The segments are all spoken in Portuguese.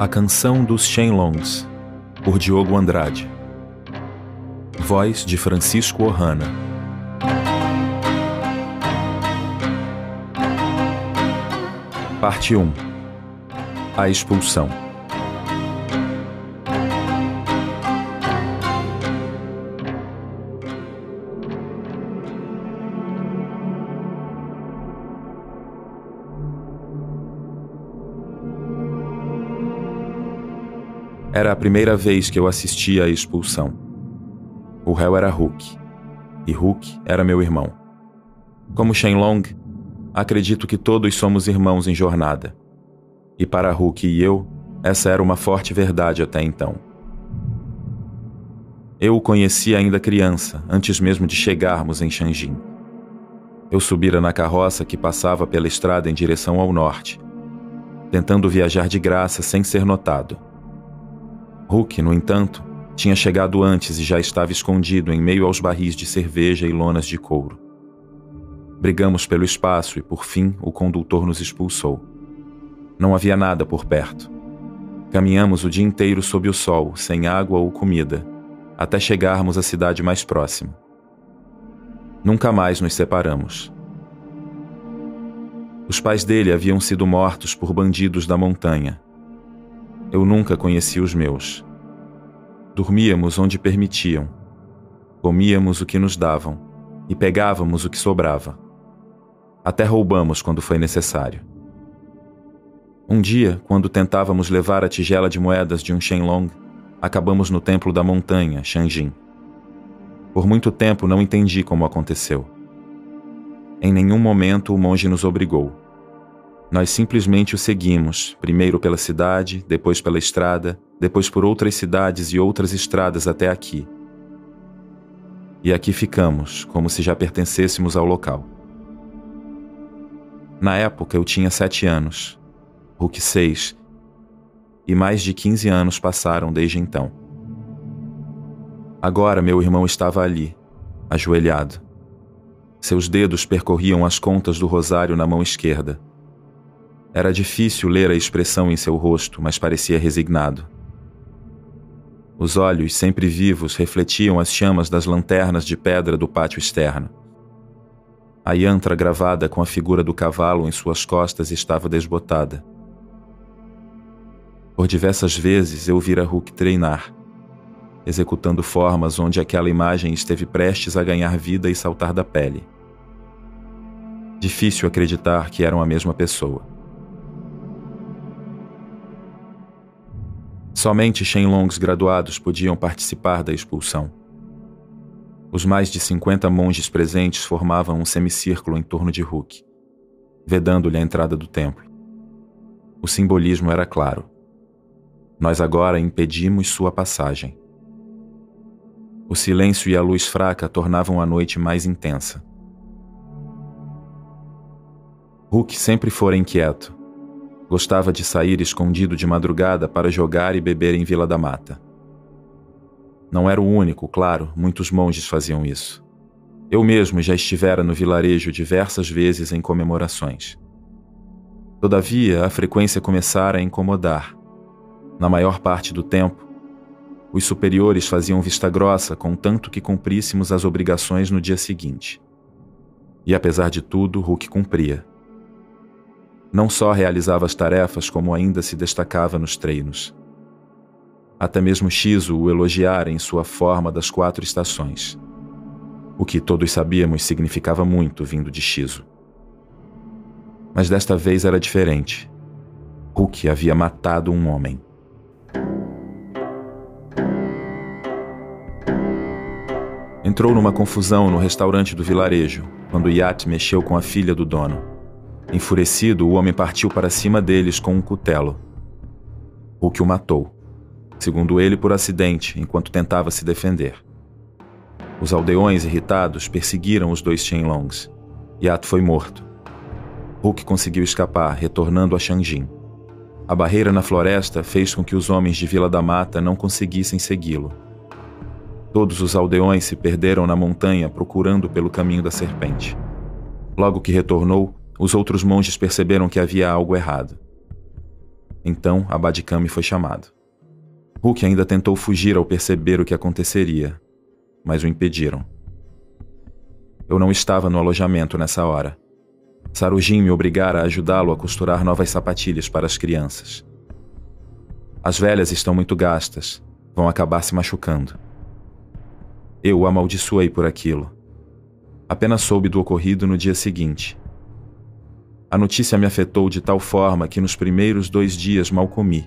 A Canção dos Shenlongs, por Diogo Andrade. Voz de Francisco Ohana. Parte 1 A Expulsão. Era a primeira vez que eu assistia à expulsão. O réu era Hulk, e Hulk era meu irmão. Como Shenlong, acredito que todos somos irmãos em jornada. E para Hulk e eu, essa era uma forte verdade até então. Eu o conheci ainda criança, antes mesmo de chegarmos em Shanjin. Eu subira na carroça que passava pela estrada em direção ao norte, tentando viajar de graça sem ser notado. Hulk, no entanto, tinha chegado antes e já estava escondido em meio aos barris de cerveja e lonas de couro. Brigamos pelo espaço e, por fim, o condutor nos expulsou. Não havia nada por perto. Caminhamos o dia inteiro sob o sol, sem água ou comida, até chegarmos à cidade mais próxima. Nunca mais nos separamos. Os pais dele haviam sido mortos por bandidos da montanha eu nunca conheci os meus. Dormíamos onde permitiam. Comíamos o que nos davam e pegávamos o que sobrava. Até roubamos quando foi necessário. Um dia, quando tentávamos levar a tigela de moedas de um Shenlong, acabamos no templo da montanha, Shanjin. Por muito tempo não entendi como aconteceu. Em nenhum momento o monge nos obrigou. Nós simplesmente o seguimos, primeiro pela cidade, depois pela estrada, depois por outras cidades e outras estradas até aqui. E aqui ficamos, como se já pertencêssemos ao local. Na época eu tinha sete anos, Hulk seis, e mais de quinze anos passaram desde então. Agora meu irmão estava ali, ajoelhado. Seus dedos percorriam as contas do rosário na mão esquerda era difícil ler a expressão em seu rosto, mas parecia resignado. Os olhos, sempre vivos, refletiam as chamas das lanternas de pedra do pátio externo. A yantra gravada com a figura do cavalo em suas costas estava desbotada. Por diversas vezes eu vira Hulk treinar, executando formas onde aquela imagem esteve prestes a ganhar vida e saltar da pele. Difícil acreditar que eram a mesma pessoa. Somente Shenlongs graduados podiam participar da expulsão. Os mais de 50 monges presentes formavam um semicírculo em torno de Hulk, vedando-lhe a entrada do templo. O simbolismo era claro. Nós agora impedimos sua passagem. O silêncio e a luz fraca tornavam a noite mais intensa. Hulk sempre fora inquieto, Gostava de sair escondido de madrugada para jogar e beber em Vila da Mata. Não era o único, claro, muitos monges faziam isso. Eu mesmo já estivera no vilarejo diversas vezes em comemorações. Todavia, a frequência começara a incomodar. Na maior parte do tempo, os superiores faziam vista grossa contanto que cumpríssemos as obrigações no dia seguinte. E apesar de tudo, Hulk cumpria. Não só realizava as tarefas, como ainda se destacava nos treinos. Até mesmo Shizu o elogiara em sua forma das quatro estações. O que todos sabíamos significava muito vindo de Shizu. Mas desta vez era diferente. Hulk havia matado um homem. Entrou numa confusão no restaurante do vilarejo, quando Yat mexeu com a filha do dono. Enfurecido, o homem partiu para cima deles com um cutelo. O que o matou, segundo ele por acidente, enquanto tentava se defender. Os aldeões irritados perseguiram os dois Shenlongs. Yat foi morto. Hulk conseguiu escapar, retornando a Shangjin. A barreira na floresta fez com que os homens de Vila da Mata não conseguissem segui-lo. Todos os aldeões se perderam na montanha procurando pelo caminho da serpente. Logo que retornou, os outros monges perceberam que havia algo errado. Então, Abadikami foi chamado. Hulk ainda tentou fugir ao perceber o que aconteceria, mas o impediram. Eu não estava no alojamento nessa hora. Sarujin me obrigara a ajudá-lo a costurar novas sapatilhas para as crianças. As velhas estão muito gastas, vão acabar se machucando. Eu o amaldiçoei por aquilo. Apenas soube do ocorrido no dia seguinte. A notícia me afetou de tal forma que nos primeiros dois dias mal comi.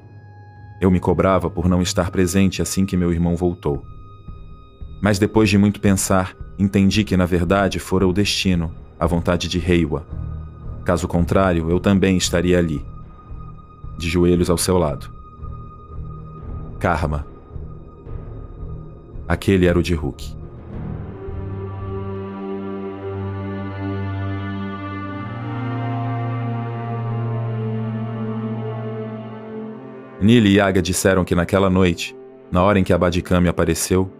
Eu me cobrava por não estar presente assim que meu irmão voltou. Mas depois de muito pensar, entendi que na verdade fora o destino, a vontade de Reiwa. Caso contrário, eu também estaria ali, de joelhos ao seu lado. Karma. Aquele era o de Hulk. Nili e Yaga disseram que naquela noite, na hora em que a Badikami apareceu,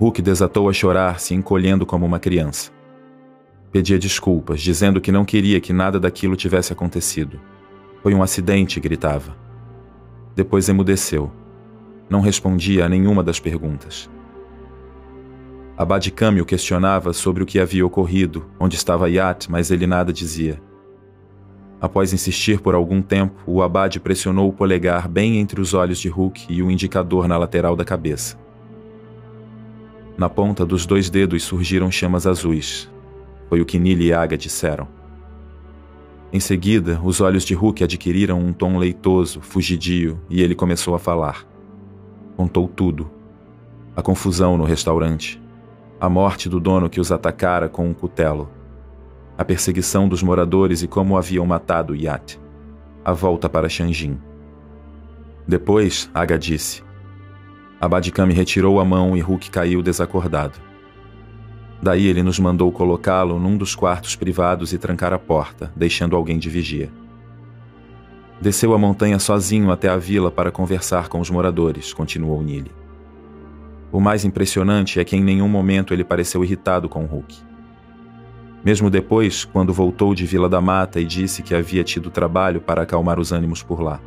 Hulk desatou a chorar, se encolhendo como uma criança. Pedia desculpas, dizendo que não queria que nada daquilo tivesse acontecido. Foi um acidente, gritava. Depois emudeceu. Não respondia a nenhuma das perguntas. Abadikami o questionava sobre o que havia ocorrido, onde estava Yat, mas ele nada dizia. Após insistir por algum tempo, o abade pressionou o polegar bem entre os olhos de Hulk e o indicador na lateral da cabeça. Na ponta dos dois dedos surgiram chamas azuis. Foi o que Nili e Aga disseram. Em seguida, os olhos de Hulk adquiriram um tom leitoso, fugidio, e ele começou a falar. Contou tudo. A confusão no restaurante. A morte do dono que os atacara com um cutelo. A perseguição dos moradores e como haviam matado iate. A volta para Xanjin. Depois, Aga disse: Abadikami retirou a mão e Hulk caiu desacordado. Daí ele nos mandou colocá-lo num dos quartos privados e trancar a porta, deixando alguém de vigia. Desceu a montanha sozinho até a vila para conversar com os moradores, continuou Nili. O mais impressionante é que em nenhum momento ele pareceu irritado com Hulk. Mesmo depois, quando voltou de Vila da Mata e disse que havia tido trabalho para acalmar os ânimos por lá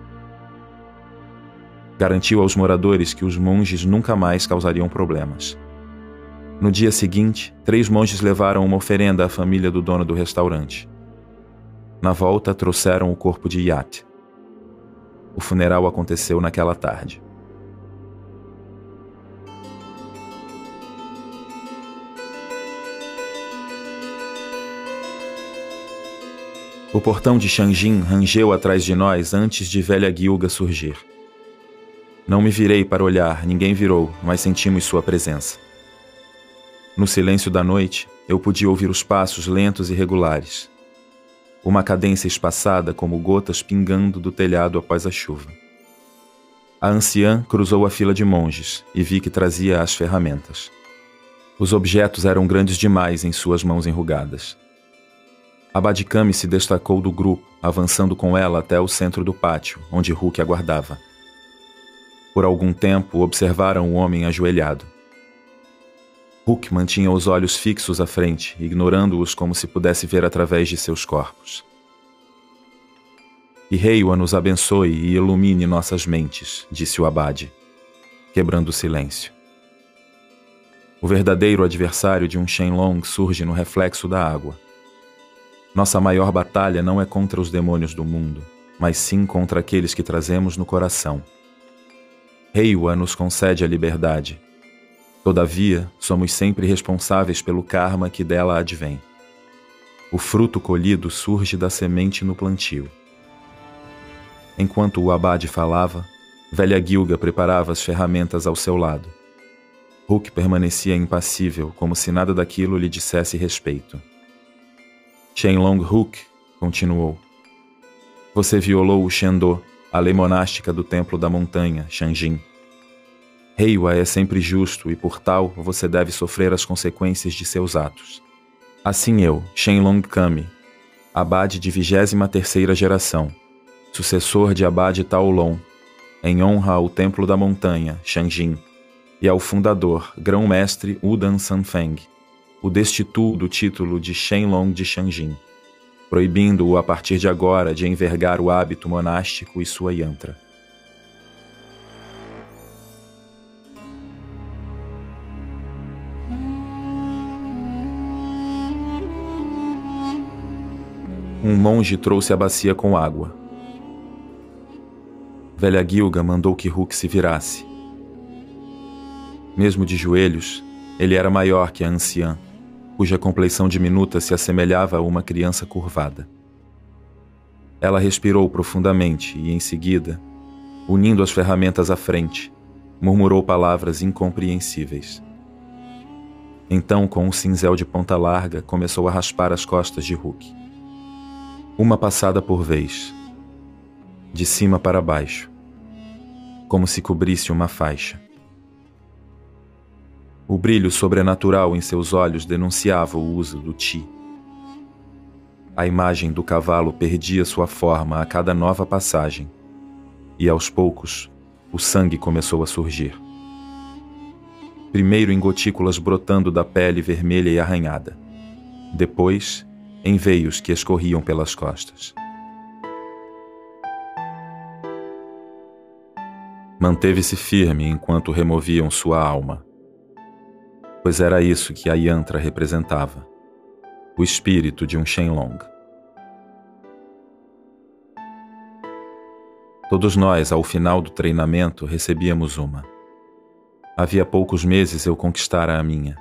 garantiu aos moradores que os monges nunca mais causariam problemas. No dia seguinte, três monges levaram uma oferenda à família do dono do restaurante. Na volta, trouxeram o corpo de Yat. O funeral aconteceu naquela tarde. O portão de Shangin rangeu atrás de nós antes de velha Gilga surgir. Não me virei para olhar, ninguém virou, mas sentimos sua presença. No silêncio da noite, eu podia ouvir os passos lentos e regulares. Uma cadência espaçada como gotas pingando do telhado após a chuva. A anciã cruzou a fila de monges e vi que trazia as ferramentas. Os objetos eram grandes demais em suas mãos enrugadas. Abadikami se destacou do grupo, avançando com ela até o centro do pátio, onde Hulk aguardava. Por algum tempo observaram o homem ajoelhado. Hook mantinha os olhos fixos à frente, ignorando-os como se pudesse ver através de seus corpos. E Reiwa nos abençoe e ilumine nossas mentes, disse o abade, quebrando o silêncio. O verdadeiro adversário de um Shenlong surge no reflexo da água. Nossa maior batalha não é contra os demônios do mundo, mas sim contra aqueles que trazemos no coração. Reiwa nos concede a liberdade. Todavia, somos sempre responsáveis pelo karma que dela advém. O fruto colhido surge da semente no plantio. Enquanto o abade falava, velha Gilga preparava as ferramentas ao seu lado. Hulk permanecia impassível, como se nada daquilo lhe dissesse respeito. Shenlong Hook continuou. Você violou o Shendo, a lei monástica do Templo da Montanha, Shanjin. Reiwa é sempre justo e, por tal, você deve sofrer as consequências de seus atos. Assim eu, Shenlong Kami, abade de vigésima terceira geração, sucessor de abade Taolong, em honra ao Templo da Montanha, Shanjin, e ao fundador, grão-mestre Udan Sanfeng, o destituo do título de Shenlong de Shanjin, proibindo-o a partir de agora de envergar o hábito monástico e sua yantra. Um monge trouxe a bacia com água. Velha Gilga mandou que Hulk se virasse. Mesmo de joelhos, ele era maior que a anciã cuja compleição diminuta se assemelhava a uma criança curvada. Ela respirou profundamente e, em seguida, unindo as ferramentas à frente, murmurou palavras incompreensíveis. Então, com um cinzel de ponta larga, começou a raspar as costas de Hulk. Uma passada por vez, de cima para baixo, como se cobrisse uma faixa. O brilho sobrenatural em seus olhos denunciava o uso do Ti. A imagem do cavalo perdia sua forma a cada nova passagem, e aos poucos o sangue começou a surgir primeiro em gotículas brotando da pele vermelha e arranhada, depois em veios que escorriam pelas costas. Manteve-se firme enquanto removiam sua alma, pois era isso que a yantra representava, o espírito de um Shenlong. Todos nós, ao final do treinamento, recebíamos uma. Havia poucos meses eu conquistara a minha.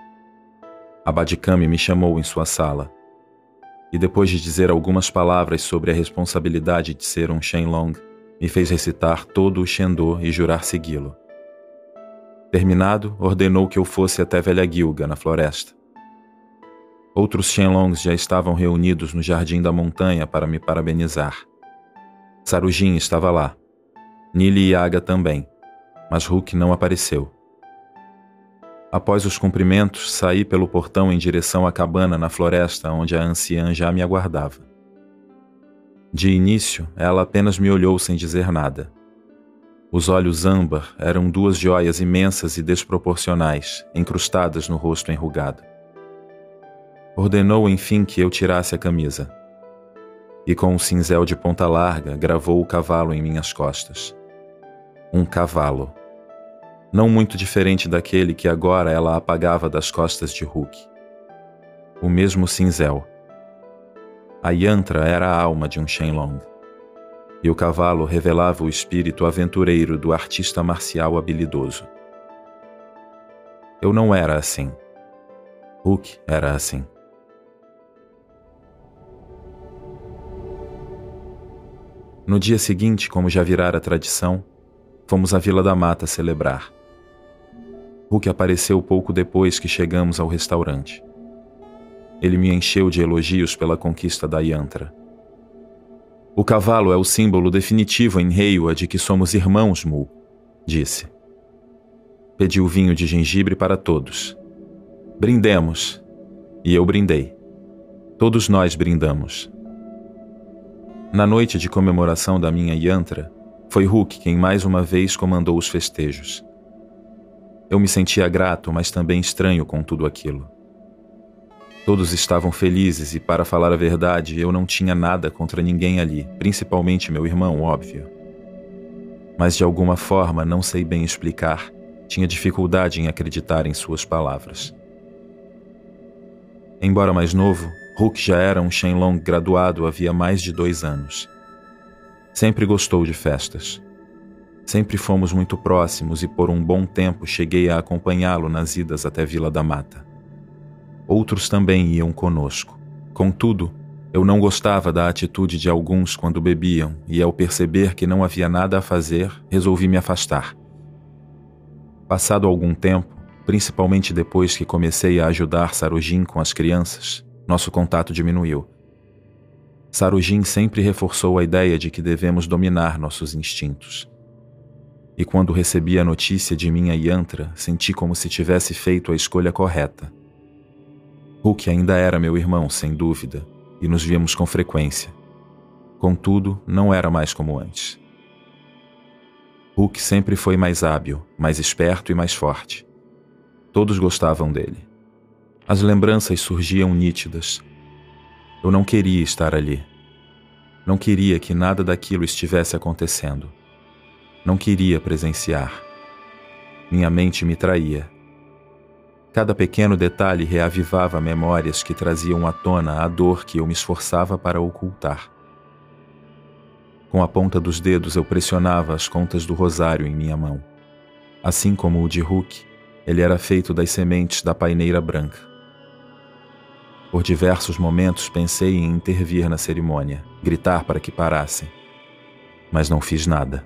A Badikami me chamou em sua sala. E depois de dizer algumas palavras sobre a responsabilidade de ser um Shenlong, me fez recitar todo o Shendo e jurar segui-lo. Terminado, ordenou que eu fosse até Velha Gilga, na floresta. Outros Shenlongs já estavam reunidos no jardim da montanha para me parabenizar. Sarujin estava lá. Nili e Aga também, mas Hulk não apareceu. Após os cumprimentos, saí pelo portão em direção à cabana na floresta onde a anciã já me aguardava. De início, ela apenas me olhou sem dizer nada. Os olhos âmbar eram duas joias imensas e desproporcionais, incrustadas no rosto enrugado. Ordenou enfim que eu tirasse a camisa. E com um cinzel de ponta larga, gravou o cavalo em minhas costas. Um cavalo não muito diferente daquele que agora ela apagava das costas de Hulk. O mesmo cinzel. A yantra era a alma de um Shenlong, e o cavalo revelava o espírito aventureiro do artista marcial habilidoso. Eu não era assim. Hulk era assim. No dia seguinte, como já virara tradição, fomos à Vila da Mata celebrar. Hulk apareceu pouco depois que chegamos ao restaurante. Ele me encheu de elogios pela conquista da Yantra. O cavalo é o símbolo definitivo em Reiwa de que somos irmãos, Mu, disse. Pediu vinho de gengibre para todos. Brindemos. E eu brindei. Todos nós brindamos. Na noite de comemoração da minha Yantra, foi Hulk quem mais uma vez comandou os festejos. Eu me sentia grato, mas também estranho com tudo aquilo. Todos estavam felizes e, para falar a verdade, eu não tinha nada contra ninguém ali, principalmente meu irmão, óbvio. Mas de alguma forma, não sei bem explicar, tinha dificuldade em acreditar em suas palavras. Embora mais novo, Hulk já era um Shenlong graduado havia mais de dois anos. Sempre gostou de festas. Sempre fomos muito próximos e por um bom tempo cheguei a acompanhá-lo nas idas até Vila da Mata. Outros também iam conosco. Contudo, eu não gostava da atitude de alguns quando bebiam e, ao perceber que não havia nada a fazer, resolvi me afastar. Passado algum tempo, principalmente depois que comecei a ajudar Sarujin com as crianças, nosso contato diminuiu. Sarujin sempre reforçou a ideia de que devemos dominar nossos instintos e quando recebi a notícia de minha yantra, senti como se tivesse feito a escolha correta. Hulk ainda era meu irmão, sem dúvida, e nos víamos com frequência. Contudo, não era mais como antes. Hulk sempre foi mais hábil, mais esperto e mais forte. Todos gostavam dele. As lembranças surgiam nítidas. Eu não queria estar ali. Não queria que nada daquilo estivesse acontecendo. Não queria presenciar. Minha mente me traía. Cada pequeno detalhe reavivava memórias que traziam à tona a dor que eu me esforçava para ocultar. Com a ponta dos dedos eu pressionava as contas do rosário em minha mão. Assim como o de Hulk, ele era feito das sementes da paineira branca. Por diversos momentos pensei em intervir na cerimônia, gritar para que parassem, mas não fiz nada.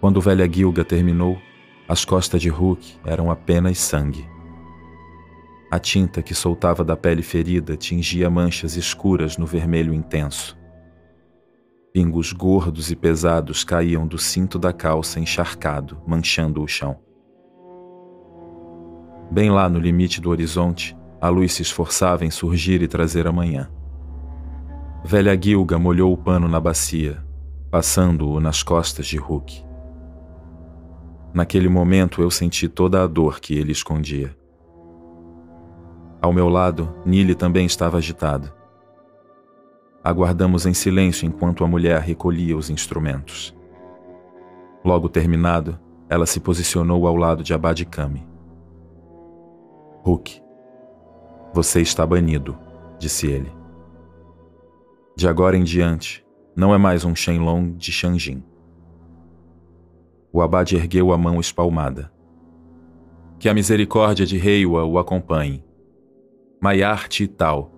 Quando velha Gilga terminou, as costas de Hulk eram apenas sangue. A tinta que soltava da pele ferida tingia manchas escuras no vermelho intenso. Pingos gordos e pesados caíam do cinto da calça encharcado, manchando o chão. Bem lá no limite do horizonte, a luz se esforçava em surgir e trazer a manhã. Velha Gilga molhou o pano na bacia, passando-o nas costas de Hulk. Naquele momento eu senti toda a dor que ele escondia. Ao meu lado, Nili também estava agitado. Aguardamos em silêncio enquanto a mulher recolhia os instrumentos. Logo terminado, ela se posicionou ao lado de Abadikami. Hulk, você está banido, disse ele. De agora em diante, não é mais um Shenlong de Shanjin. O abade ergueu a mão espalmada. Que a misericórdia de Reiwa o acompanhe. Maiarte tal.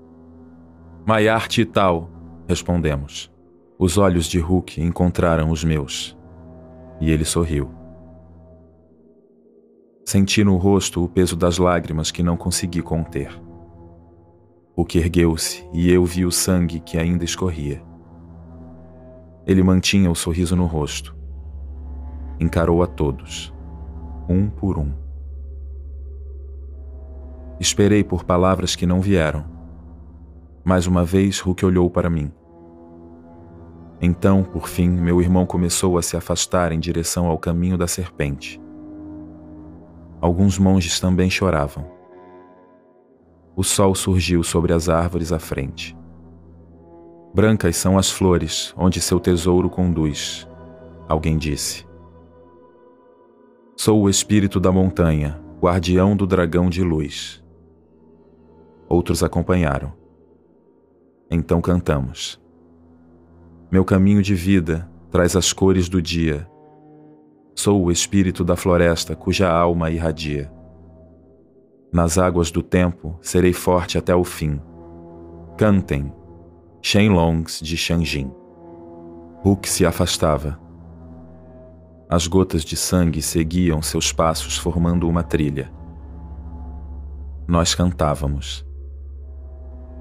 Maiarte tal, respondemos. Os olhos de Hulk encontraram os meus. E ele sorriu. Senti no rosto o peso das lágrimas que não consegui conter. Hulk ergueu-se e eu vi o sangue que ainda escorria. Ele mantinha o sorriso no rosto encarou a todos, um por um. Esperei por palavras que não vieram. Mais uma vez, Hulk olhou para mim. Então, por fim, meu irmão começou a se afastar em direção ao caminho da serpente. Alguns monges também choravam. O sol surgiu sobre as árvores à frente. Brancas são as flores onde seu tesouro conduz, alguém disse. Sou o espírito da montanha, guardião do dragão de luz. Outros acompanharam. Então cantamos. Meu caminho de vida traz as cores do dia. Sou o espírito da floresta cuja alma irradia. Nas águas do tempo serei forte até o fim. Cantem, Shenlongs de Shanjin. Hulk se afastava as gotas de sangue seguiam seus passos formando uma trilha. Nós cantávamos.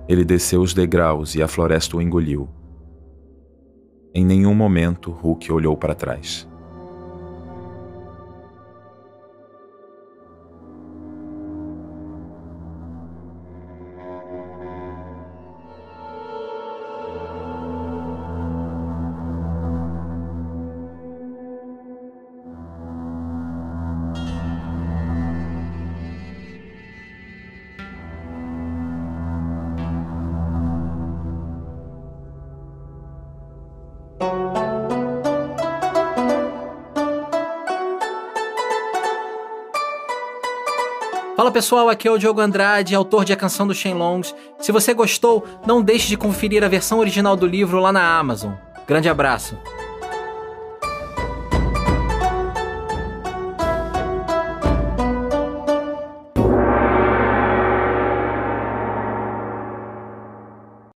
Ele desceu os degraus e a floresta o engoliu. Em nenhum momento Hulk olhou para trás. Fala pessoal, aqui é o Diogo Andrade, autor de A Canção dos Shenlongs. Se você gostou, não deixe de conferir a versão original do livro lá na Amazon. Grande abraço.